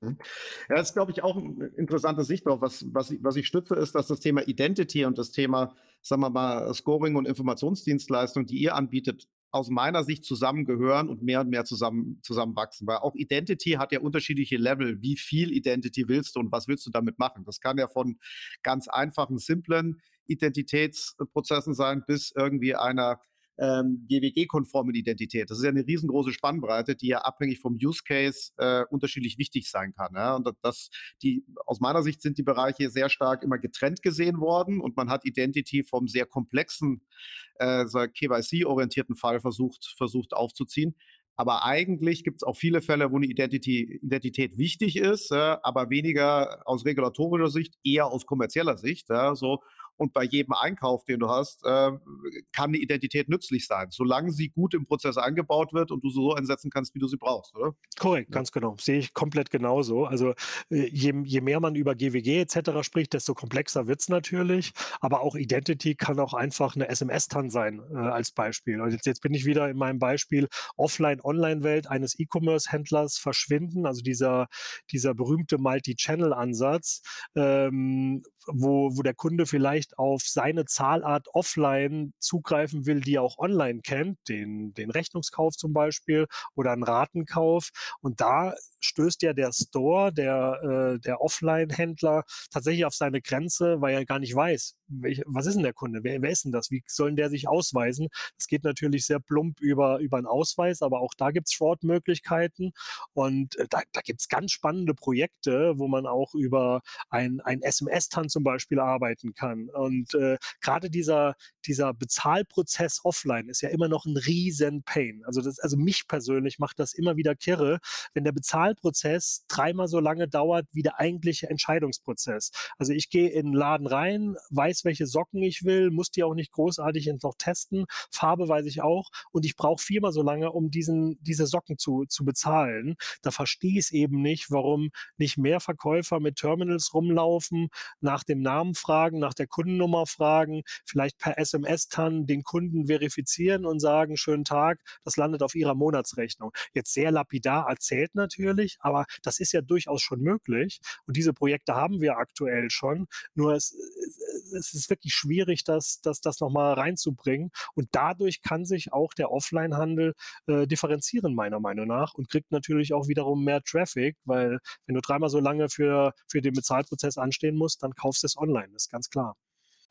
Mhm. Ja, das ist, glaube ich, auch eine interessante Sicht drauf. Was, was, ich, was ich stütze, ist, dass das Thema Identity und das Thema, sagen wir mal, Scoring und Informationsdienstleistung, die ihr anbietet, aus meiner Sicht zusammengehören und mehr und mehr zusammen, zusammenwachsen. Weil auch Identity hat ja unterschiedliche Level. Wie viel Identity willst du und was willst du damit machen? Das kann ja von ganz einfachen, simplen Identitätsprozessen sein bis irgendwie einer ähm, GWG-konformen Identität. Das ist ja eine riesengroße Spannbreite, die ja abhängig vom Use Case äh, unterschiedlich wichtig sein kann. Ja? Und das, die, aus meiner Sicht sind die Bereiche sehr stark immer getrennt gesehen worden und man hat Identity vom sehr komplexen äh, KYC-orientierten Fall versucht, versucht aufzuziehen. Aber eigentlich gibt es auch viele Fälle, wo eine Identity, Identität wichtig ist, äh, aber weniger aus regulatorischer Sicht, eher aus kommerzieller Sicht. Ja, so. Und bei jedem Einkauf, den du hast, äh, kann eine Identität nützlich sein, solange sie gut im Prozess eingebaut wird und du sie so einsetzen kannst, wie du sie brauchst, oder? Korrekt, ganz genau. Sehe ich komplett genauso. Also äh, je, je mehr man über GWG etc. spricht, desto komplexer wird es natürlich. Aber auch Identity kann auch einfach eine SMS-TAN sein, äh, als Beispiel. Und jetzt, jetzt bin ich wieder in meinem Beispiel Offline-Online-Welt eines E-Commerce-Händlers verschwinden, also dieser, dieser berühmte Multi-Channel-Ansatz, ähm, wo, wo der Kunde vielleicht auf seine Zahlart offline zugreifen will, die er auch online kennt, den, den Rechnungskauf zum Beispiel oder einen Ratenkauf. Und da stößt ja der Store, der, äh, der Offline-Händler tatsächlich auf seine Grenze, weil er gar nicht weiß, welch, was ist denn der Kunde? Wer, wer ist denn das? Wie soll der sich ausweisen? Das geht natürlich sehr plump über, über einen Ausweis, aber auch da gibt es Short-Möglichkeiten. Und äh, da, da gibt es ganz spannende Projekte, wo man auch über ein, ein SMS-TAN zum Beispiel arbeiten kann. Und äh, gerade dieser, dieser Bezahlprozess offline ist ja immer noch ein riesen Pain. Also, das, also mich persönlich macht das immer wieder kirre, wenn der Bezahlprozess dreimal so lange dauert wie der eigentliche Entscheidungsprozess. Also ich gehe in den Laden rein, weiß, welche Socken ich will, muss die auch nicht großartig noch testen. Farbe weiß ich auch und ich brauche viermal so lange, um diesen, diese Socken zu, zu bezahlen. Da verstehe ich es eben nicht, warum nicht mehr Verkäufer mit Terminals rumlaufen, nach dem Namen fragen, nach der Kundennummer fragen, vielleicht per SMS dann den Kunden verifizieren und sagen, schönen Tag, das landet auf Ihrer Monatsrechnung. Jetzt sehr lapidar erzählt natürlich, aber das ist ja durchaus schon möglich und diese Projekte haben wir aktuell schon. Nur es, es ist wirklich schwierig, das, das, das nochmal reinzubringen. Und dadurch kann sich auch der Offline-Handel äh, differenzieren, meiner Meinung nach, und kriegt natürlich auch wiederum mehr Traffic, weil wenn du dreimal so lange für, für den Bezahlprozess anstehen musst, dann kaufst du es online, das ist ganz klar.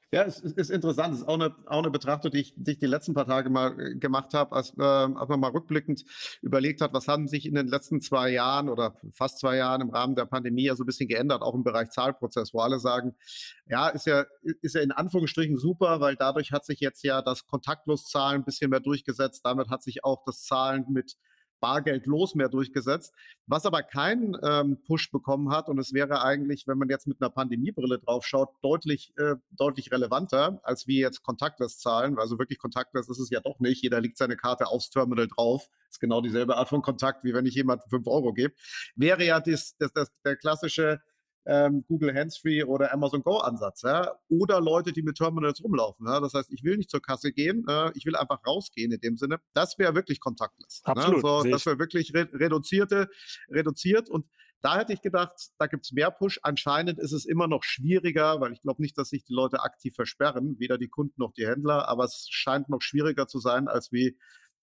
Ja, es ist, ist interessant. Es ist auch eine, auch eine Betrachtung, die ich, die ich die letzten paar Tage mal äh, gemacht habe, als, äh, als man mal rückblickend überlegt hat, was haben sich in den letzten zwei Jahren oder fast zwei Jahren im Rahmen der Pandemie ja so ein bisschen geändert, auch im Bereich Zahlprozess, wo alle sagen, ja, ist ja, ist ja in Anführungsstrichen super, weil dadurch hat sich jetzt ja das Kontaktlostzahlen ein bisschen mehr durchgesetzt. Damit hat sich auch das Zahlen mit bargeldlos mehr durchgesetzt, was aber keinen ähm, Push bekommen hat. Und es wäre eigentlich, wenn man jetzt mit einer Pandemiebrille draufschaut, deutlich, äh, deutlich relevanter, als wir jetzt Contactless zahlen. Also wirklich Contactless ist es ja doch nicht. Jeder legt seine Karte aufs Terminal drauf. Ist genau dieselbe Art von Kontakt, wie wenn ich jemand fünf Euro gebe. Wäre ja das, das, das, der klassische ähm, Google Handsfree oder Amazon Go Ansatz. Ja? Oder Leute, die mit Terminals rumlaufen. Ja? Das heißt, ich will nicht zur Kasse gehen, äh, ich will einfach rausgehen in dem Sinne. Das wäre wirklich kontaktlos. Ne? Absolut. Ne? So, das wäre wirklich re reduzierte, reduziert und da hätte ich gedacht, da gibt es mehr Push. Anscheinend ist es immer noch schwieriger, weil ich glaube nicht, dass sich die Leute aktiv versperren, weder die Kunden noch die Händler, aber es scheint noch schwieriger zu sein, als wie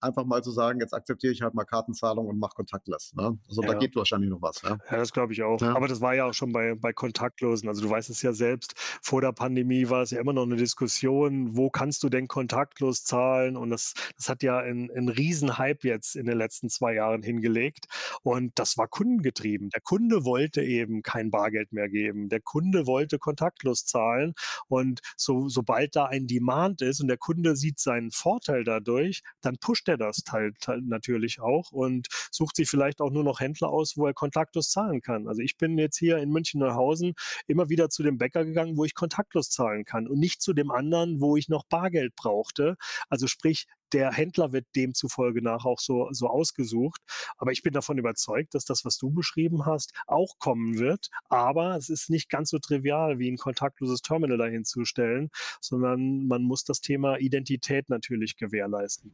einfach mal zu sagen, jetzt akzeptiere ich halt mal Kartenzahlung und mache kontaktlos. Ne? Also ja. da geht wahrscheinlich noch was. Ja, ja das glaube ich auch. Ja. Aber das war ja auch schon bei, bei Kontaktlosen. Also du weißt es ja selbst, vor der Pandemie war es ja immer noch eine Diskussion, wo kannst du denn kontaktlos zahlen? Und das, das hat ja einen, einen Riesenhype jetzt in den letzten zwei Jahren hingelegt. Und das war kundengetrieben. Der Kunde wollte eben kein Bargeld mehr geben. Der Kunde wollte kontaktlos zahlen. Und so, sobald da ein Demand ist und der Kunde sieht seinen Vorteil dadurch, dann pusht er er das halt, halt natürlich auch und sucht sich vielleicht auch nur noch Händler aus, wo er kontaktlos zahlen kann. Also ich bin jetzt hier in München-Neuhausen immer wieder zu dem Bäcker gegangen, wo ich kontaktlos zahlen kann und nicht zu dem anderen, wo ich noch Bargeld brauchte. Also sprich, der Händler wird demzufolge nach auch so, so ausgesucht. Aber ich bin davon überzeugt, dass das, was du beschrieben hast, auch kommen wird. Aber es ist nicht ganz so trivial, wie ein kontaktloses Terminal dahinzustellen, sondern man muss das Thema Identität natürlich gewährleisten.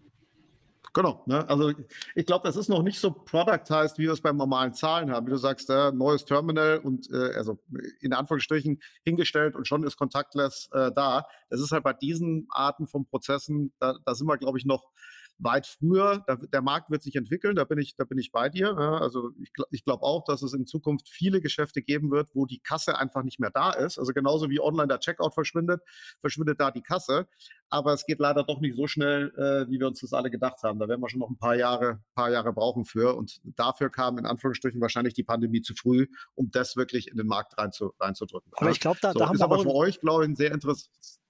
Genau. Ne? Also ich glaube, das ist noch nicht so productized, wie wir es beim normalen Zahlen haben. Wie du sagst, äh, neues Terminal und äh, also in Anführungsstrichen hingestellt und schon ist Contactless äh, da. Das ist halt bei diesen Arten von Prozessen, da, da sind wir, glaube ich, noch weit früher. Da, der Markt wird sich entwickeln, da bin ich, da bin ich bei dir. Ja, also ich, ich glaube auch, dass es in Zukunft viele Geschäfte geben wird, wo die Kasse einfach nicht mehr da ist. Also genauso wie online der Checkout verschwindet, verschwindet da die Kasse. Aber es geht leider doch nicht so schnell, äh, wie wir uns das alle gedacht haben. Da werden wir schon noch ein paar Jahre, paar Jahre brauchen für. Und dafür kam in Anführungsstrichen wahrscheinlich die Pandemie zu früh, um das wirklich in den Markt reinzu, reinzudrücken. Aber ich glaube, da, so, da haben ist wir aber für euch, glaube ich, ein sehr interessantes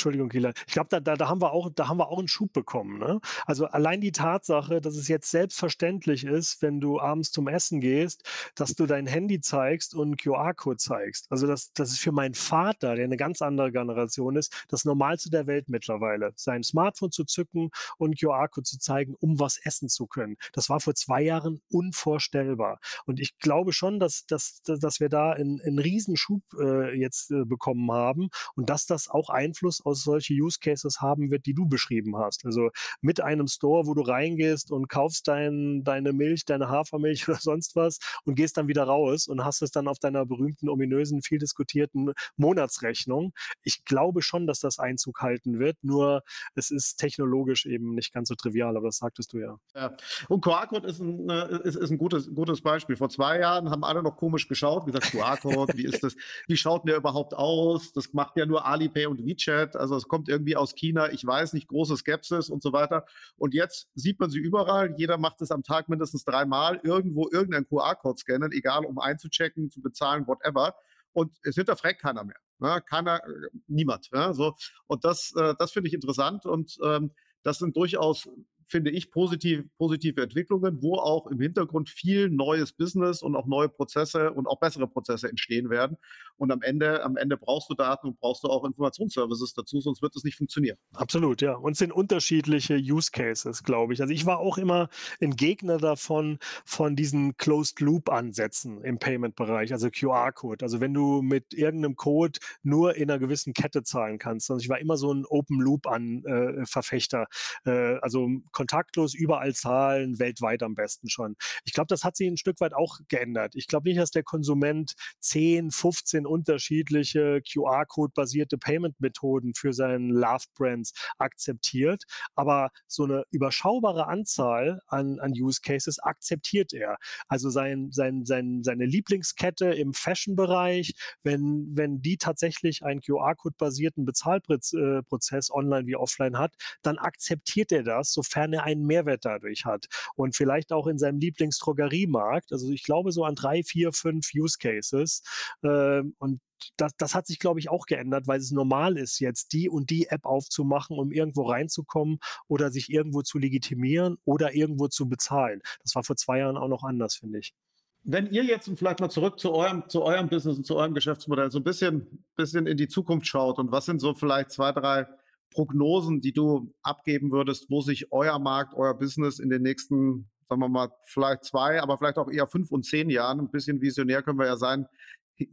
Entschuldigung, Kieler. Ich glaube, da, da, da, haben wir auch, da haben wir auch einen Schub bekommen. Ne? Also allein die Tatsache, dass es jetzt selbstverständlich ist, wenn du abends zum Essen gehst, dass du dein Handy zeigst und QR-Code zeigst. Also das, das ist für meinen Vater, der eine ganz andere Generation ist, das Normalste der Welt mittlerweile. Sein Smartphone zu zücken und QR-Code zu zeigen, um was essen zu können. Das war vor zwei Jahren unvorstellbar. Und ich glaube schon, dass, dass, dass wir da einen, einen Riesenschub äh, jetzt äh, bekommen haben und dass das auch Einfluss aus solche Use Cases haben wird, die du beschrieben hast. Also mit einem Store, wo du reingehst und kaufst dein, deine Milch, deine Hafermilch oder sonst was und gehst dann wieder raus und hast es dann auf deiner berühmten, ominösen, viel diskutierten Monatsrechnung. Ich glaube schon, dass das Einzug halten wird, nur es ist technologisch eben nicht ganz so trivial, aber das sagtest du ja. ja. Und QR-Code ist ein, äh, ist, ist ein gutes, gutes Beispiel. Vor zwei Jahren haben alle noch komisch geschaut, gesagt, QR-Code, wie ist das, wie schaut der überhaupt aus? Das macht ja nur Alipay und WeChat. Also es kommt irgendwie aus China, ich weiß nicht, große Skepsis und so weiter. Und jetzt sieht man sie überall. Jeder macht es am Tag mindestens dreimal, irgendwo irgendeinen QR-Code scannen, egal um einzuchecken, zu bezahlen, whatever. Und es hinterfragt keiner mehr. Ne? Keiner, äh, niemand. Ja? So. Und das, äh, das finde ich interessant und ähm, das sind durchaus finde ich, positiv, positive Entwicklungen, wo auch im Hintergrund viel neues Business und auch neue Prozesse und auch bessere Prozesse entstehen werden. Und am Ende, am Ende brauchst du Daten und brauchst du auch Informationsservices dazu, sonst wird es nicht funktionieren. Absolut, ja. Und es sind unterschiedliche Use Cases, glaube ich. Also ich war auch immer ein Gegner davon, von diesen Closed-Loop-Ansätzen im Payment-Bereich, also QR-Code. Also wenn du mit irgendeinem Code nur in einer gewissen Kette zahlen kannst. Also ich war immer so ein Open-Loop-Verfechter. Äh, äh, also kontaktlos überall zahlen, weltweit am besten schon. Ich glaube, das hat sich ein Stück weit auch geändert. Ich glaube nicht, dass der Konsument 10, 15 unterschiedliche QR-Code-basierte Payment-Methoden für seinen Love-Brands akzeptiert, aber so eine überschaubare Anzahl an, an Use Cases akzeptiert er. Also sein, sein, sein, seine Lieblingskette im Fashion-Bereich, wenn, wenn die tatsächlich einen QR-Code-basierten Bezahlprozess äh, online wie offline hat, dann akzeptiert er das, sofern inwiefern er einen Mehrwert dadurch hat. Und vielleicht auch in seinem Lieblingsdrogeriemarkt. Also ich glaube so an drei, vier, fünf Use Cases. Äh, und das, das, hat sich, glaube ich, auch geändert, weil es normal ist, jetzt die und die App aufzumachen, um irgendwo reinzukommen oder sich irgendwo zu legitimieren oder irgendwo zu bezahlen. Das war vor zwei Jahren auch noch anders, finde ich. Wenn ihr jetzt vielleicht mal zurück zu eurem, zu eurem Business und zu eurem Geschäftsmodell so ein bisschen, bisschen in die Zukunft schaut und was sind so vielleicht zwei, drei Prognosen, die du abgeben würdest, wo sich euer Markt, euer Business in den nächsten, sagen wir mal, vielleicht zwei, aber vielleicht auch eher fünf und zehn Jahren, ein bisschen visionär können wir ja sein,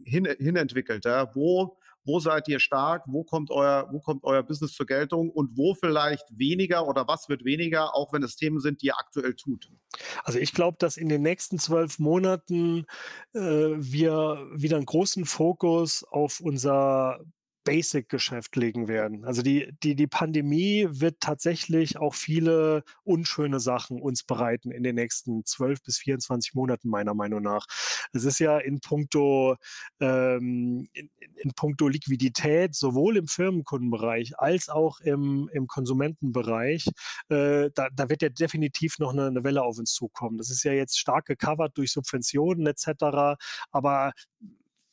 hin, entwickelt. Ja? Wo, wo seid ihr stark? Wo kommt, euer, wo kommt euer Business zur Geltung? Und wo vielleicht weniger oder was wird weniger, auch wenn es Themen sind, die ihr aktuell tut? Also ich glaube, dass in den nächsten zwölf Monaten äh, wir wieder einen großen Fokus auf unser Basic-Geschäft legen werden. Also die, die, die Pandemie wird tatsächlich auch viele unschöne Sachen uns bereiten in den nächsten 12 bis 24 Monaten, meiner Meinung nach. Es ist ja in puncto, ähm, in, in puncto Liquidität, sowohl im Firmenkundenbereich als auch im, im Konsumentenbereich, äh, da, da wird ja definitiv noch eine, eine Welle auf uns zukommen. Das ist ja jetzt stark gecovert durch Subventionen etc. Aber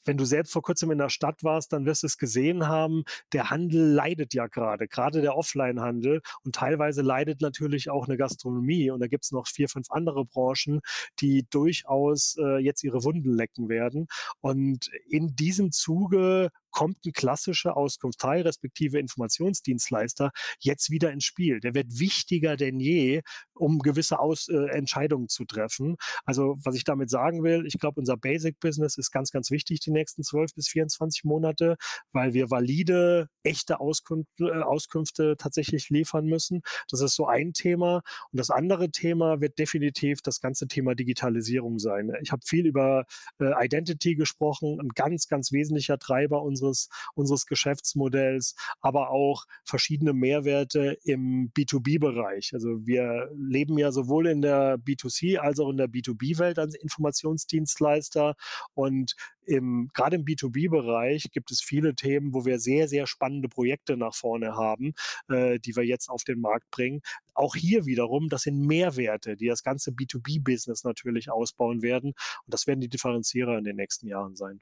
wenn du selbst vor kurzem in der Stadt warst, dann wirst du es gesehen haben, der Handel leidet ja gerade, gerade der Offline-Handel und teilweise leidet natürlich auch eine Gastronomie und da gibt es noch vier, fünf andere Branchen, die durchaus äh, jetzt ihre Wunden lecken werden und in diesem Zuge kommt ein klassischer Auskunftsteil respektive Informationsdienstleister jetzt wieder ins Spiel. Der wird wichtiger denn je, um gewisse Aus äh, Entscheidungen zu treffen. Also was ich damit sagen will, ich glaube, unser Basic-Business ist ganz, ganz wichtig die nächsten 12 bis 24 Monate, weil wir valide echte Auskünfte, äh, Auskünfte tatsächlich liefern müssen. Das ist so ein Thema. Und das andere Thema wird definitiv das ganze Thema Digitalisierung sein. Ich habe viel über äh, Identity gesprochen, ein ganz, ganz wesentlicher Treiber unseres, unseres Geschäftsmodells, aber auch verschiedene Mehrwerte im B2B-Bereich. Also wir leben ja sowohl in der B2C als auch in der B2B-Welt als Informationsdienstleister und im, gerade im B2B-Bereich gibt es viele Themen, wo wir sehr, sehr spannende Projekte nach vorne haben, äh, die wir jetzt auf den Markt bringen. Auch hier wiederum, das sind Mehrwerte, die das ganze B2B-Business natürlich ausbauen werden. Und das werden die Differenzierer in den nächsten Jahren sein.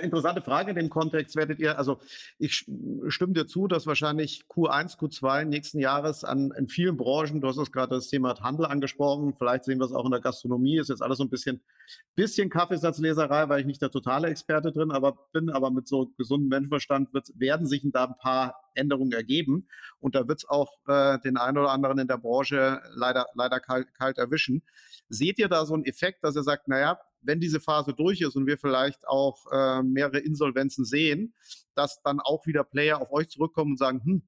Interessante Frage in dem Kontext. Werdet ihr, also ich stimme dir zu, dass wahrscheinlich Q1, Q2 nächsten Jahres an in vielen Branchen, du hast es gerade das Thema Handel angesprochen, vielleicht sehen wir es auch in der Gastronomie, ist jetzt alles so ein bisschen, bisschen Kaffeesatzleserei, weil ich nicht der totale Experte drin aber bin, aber mit so gesundem Menschenverstand wird, werden sich da ein paar Änderungen ergeben. Und da wird es auch äh, den einen oder anderen in der Branche leider, leider kalt, kalt erwischen. Seht ihr da so einen Effekt, dass ihr sagt, naja, wenn diese Phase durch ist und wir vielleicht auch äh, mehrere Insolvenzen sehen, dass dann auch wieder Player auf euch zurückkommen und sagen, hm,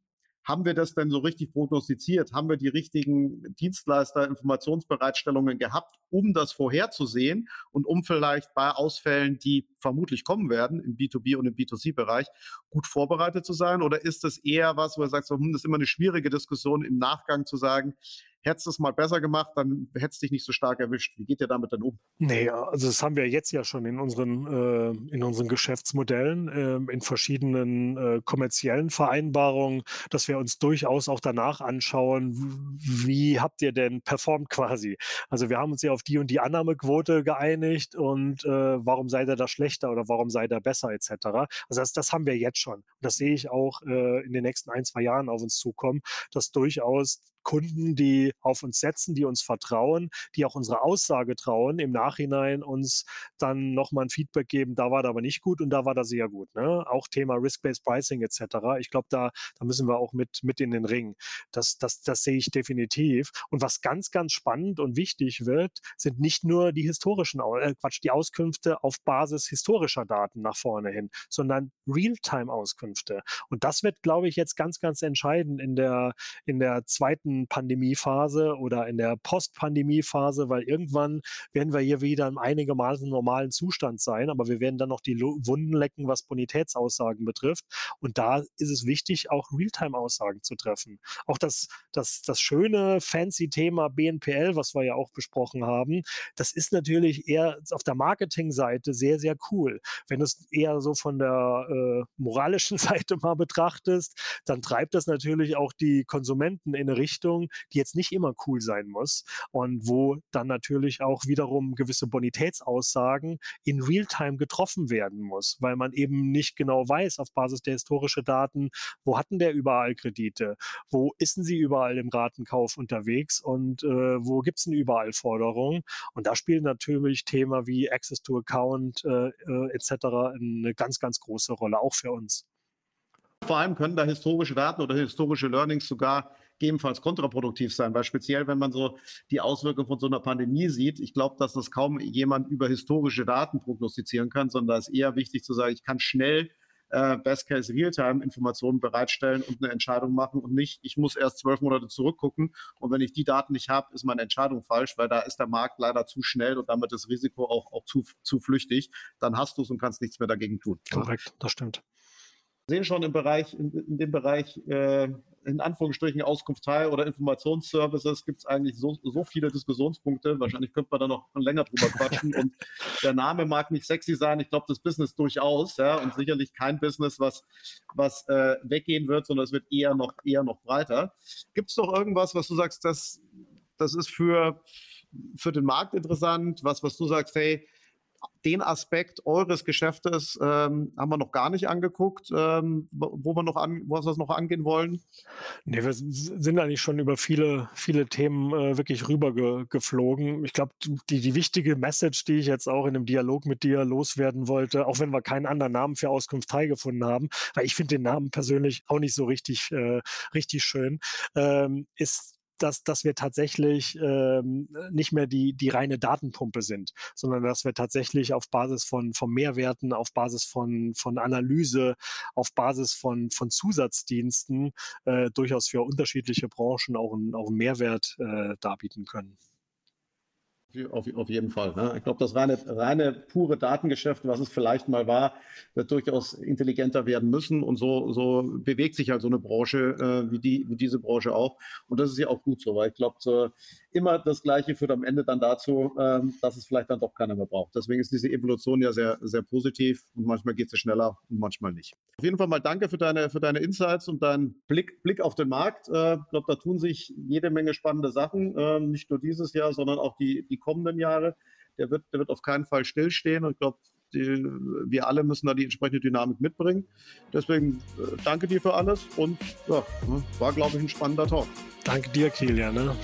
haben wir das denn so richtig prognostiziert? Haben wir die richtigen Dienstleister, Informationsbereitstellungen gehabt, um das vorherzusehen und um vielleicht bei Ausfällen, die vermutlich kommen werden im B2B und im B2C-Bereich, gut vorbereitet zu sein? Oder ist das eher was, wo ihr sagt, so, hm, das ist immer eine schwierige Diskussion im Nachgang zu sagen, hättest du es mal besser gemacht, dann hättest du dich nicht so stark erwischt. Wie geht ihr damit dann um? Nee, also das haben wir jetzt ja schon in unseren, äh, in unseren Geschäftsmodellen, äh, in verschiedenen äh, kommerziellen Vereinbarungen, dass wir uns durchaus auch danach anschauen, wie habt ihr denn performt quasi? Also wir haben uns ja auf die und die Annahmequote geeinigt und äh, warum seid ihr da schlechter oder warum seid ihr besser etc. Also das, das haben wir jetzt schon. das sehe ich auch äh, in den nächsten ein, zwei Jahren auf uns zukommen, dass durchaus Kunden, die auf uns setzen, die uns vertrauen, die auch unsere Aussage trauen, im Nachhinein uns dann nochmal ein Feedback geben, da war das aber nicht gut und da war das sehr gut. Ne? Auch Thema Risk-Based Pricing etc. Ich glaube, da, da müssen wir auch mit, mit in den Ring. Das, das, das sehe ich definitiv. Und was ganz, ganz spannend und wichtig wird, sind nicht nur die historischen, äh, Quatsch, die Auskünfte auf Basis historischer Daten nach vorne hin, sondern Realtime-Auskünfte. Und das wird, glaube ich, jetzt ganz, ganz entscheidend in der, in der zweiten zweiten Pandemiephase oder in der Post-Pandemie-Phase, weil irgendwann werden wir hier wieder in einigermaßen normalen Zustand sein, aber wir werden dann noch die Wunden lecken, was Bonitätsaussagen betrifft. Und da ist es wichtig, auch Realtime-Aussagen zu treffen. Auch das, das, das schöne, fancy Thema BNPL, was wir ja auch besprochen haben, das ist natürlich eher auf der Marketing-Seite sehr, sehr cool. Wenn du es eher so von der äh, moralischen Seite mal betrachtest, dann treibt das natürlich auch die Konsumenten in eine Richtung, Richtung, die jetzt nicht immer cool sein muss und wo dann natürlich auch wiederum gewisse Bonitätsaussagen in Realtime getroffen werden muss, weil man eben nicht genau weiß auf Basis der historischen Daten, wo hatten der überall Kredite, wo ist denn sie überall im Ratenkauf unterwegs und äh, wo gibt es denn überall Forderungen und da spielen natürlich Themen wie Access to Account äh, äh, etc. eine ganz, ganz große Rolle, auch für uns. Vor allem können da historische Daten oder historische Learnings sogar gegebenenfalls kontraproduktiv sein, weil speziell, wenn man so die Auswirkungen von so einer Pandemie sieht, ich glaube, dass das kaum jemand über historische Daten prognostizieren kann, sondern es ist eher wichtig zu sagen, ich kann schnell äh, Best Case Realtime Informationen bereitstellen und eine Entscheidung machen und nicht, ich muss erst zwölf Monate zurückgucken und wenn ich die Daten nicht habe, ist meine Entscheidung falsch, weil da ist der Markt leider zu schnell und damit das Risiko auch, auch zu, zu flüchtig. Dann hast du es und kannst nichts mehr dagegen tun. Korrekt, das stimmt sehen schon im Bereich, in, in dem Bereich, äh, in Anführungsstrichen Auskunftei oder Informationsservices gibt es eigentlich so, so viele Diskussionspunkte. Wahrscheinlich könnte man da noch länger drüber quatschen. und der Name mag nicht sexy sein. Ich glaube, das Business durchaus, ja, und sicherlich kein Business, was, was äh, weggehen wird, sondern es wird eher noch, eher noch breiter. Gibt es noch irgendwas, was du sagst, das, das ist für, für den Markt interessant, was, was du sagst, hey, den Aspekt eures Geschäftes ähm, haben wir noch gar nicht angeguckt, ähm, wo wir noch an, wo wir noch angehen wollen. Nee, wir sind eigentlich schon über viele, viele Themen äh, wirklich rübergeflogen. Ich glaube, die, die wichtige Message, die ich jetzt auch in dem Dialog mit dir loswerden wollte, auch wenn wir keinen anderen Namen für Auskunft Teil gefunden haben, weil ich finde den Namen persönlich auch nicht so richtig, äh, richtig schön, ähm, ist dass, dass wir tatsächlich ähm, nicht mehr die, die reine Datenpumpe sind, sondern dass wir tatsächlich auf Basis von, von Mehrwerten, auf Basis von, von Analyse, auf Basis von, von Zusatzdiensten äh, durchaus für unterschiedliche Branchen auch einen, auch einen Mehrwert äh, darbieten können. Auf, auf jeden Fall. Ne? Ich glaube, das reine, reine pure Datengeschäft, was es vielleicht mal war, wird durchaus intelligenter werden müssen. Und so, so bewegt sich halt so eine Branche äh, wie, die, wie diese Branche auch. Und das ist ja auch gut so, weil ich glaube, so, immer das Gleiche führt am Ende dann dazu, ähm, dass es vielleicht dann doch keiner mehr braucht. Deswegen ist diese Evolution ja sehr, sehr positiv und manchmal geht sie schneller und manchmal nicht. Auf jeden Fall mal danke für deine, für deine Insights und deinen Blick, Blick auf den Markt. Äh, ich glaube, da tun sich jede Menge spannende Sachen, äh, nicht nur dieses Jahr, sondern auch die, die kommenden Jahre. Der wird, der wird auf keinen Fall stillstehen und ich glaube, wir alle müssen da die entsprechende Dynamik mitbringen. Deswegen äh, danke dir für alles und ja, war, glaube ich, ein spannender Talk. Danke dir, Kilian. Ne?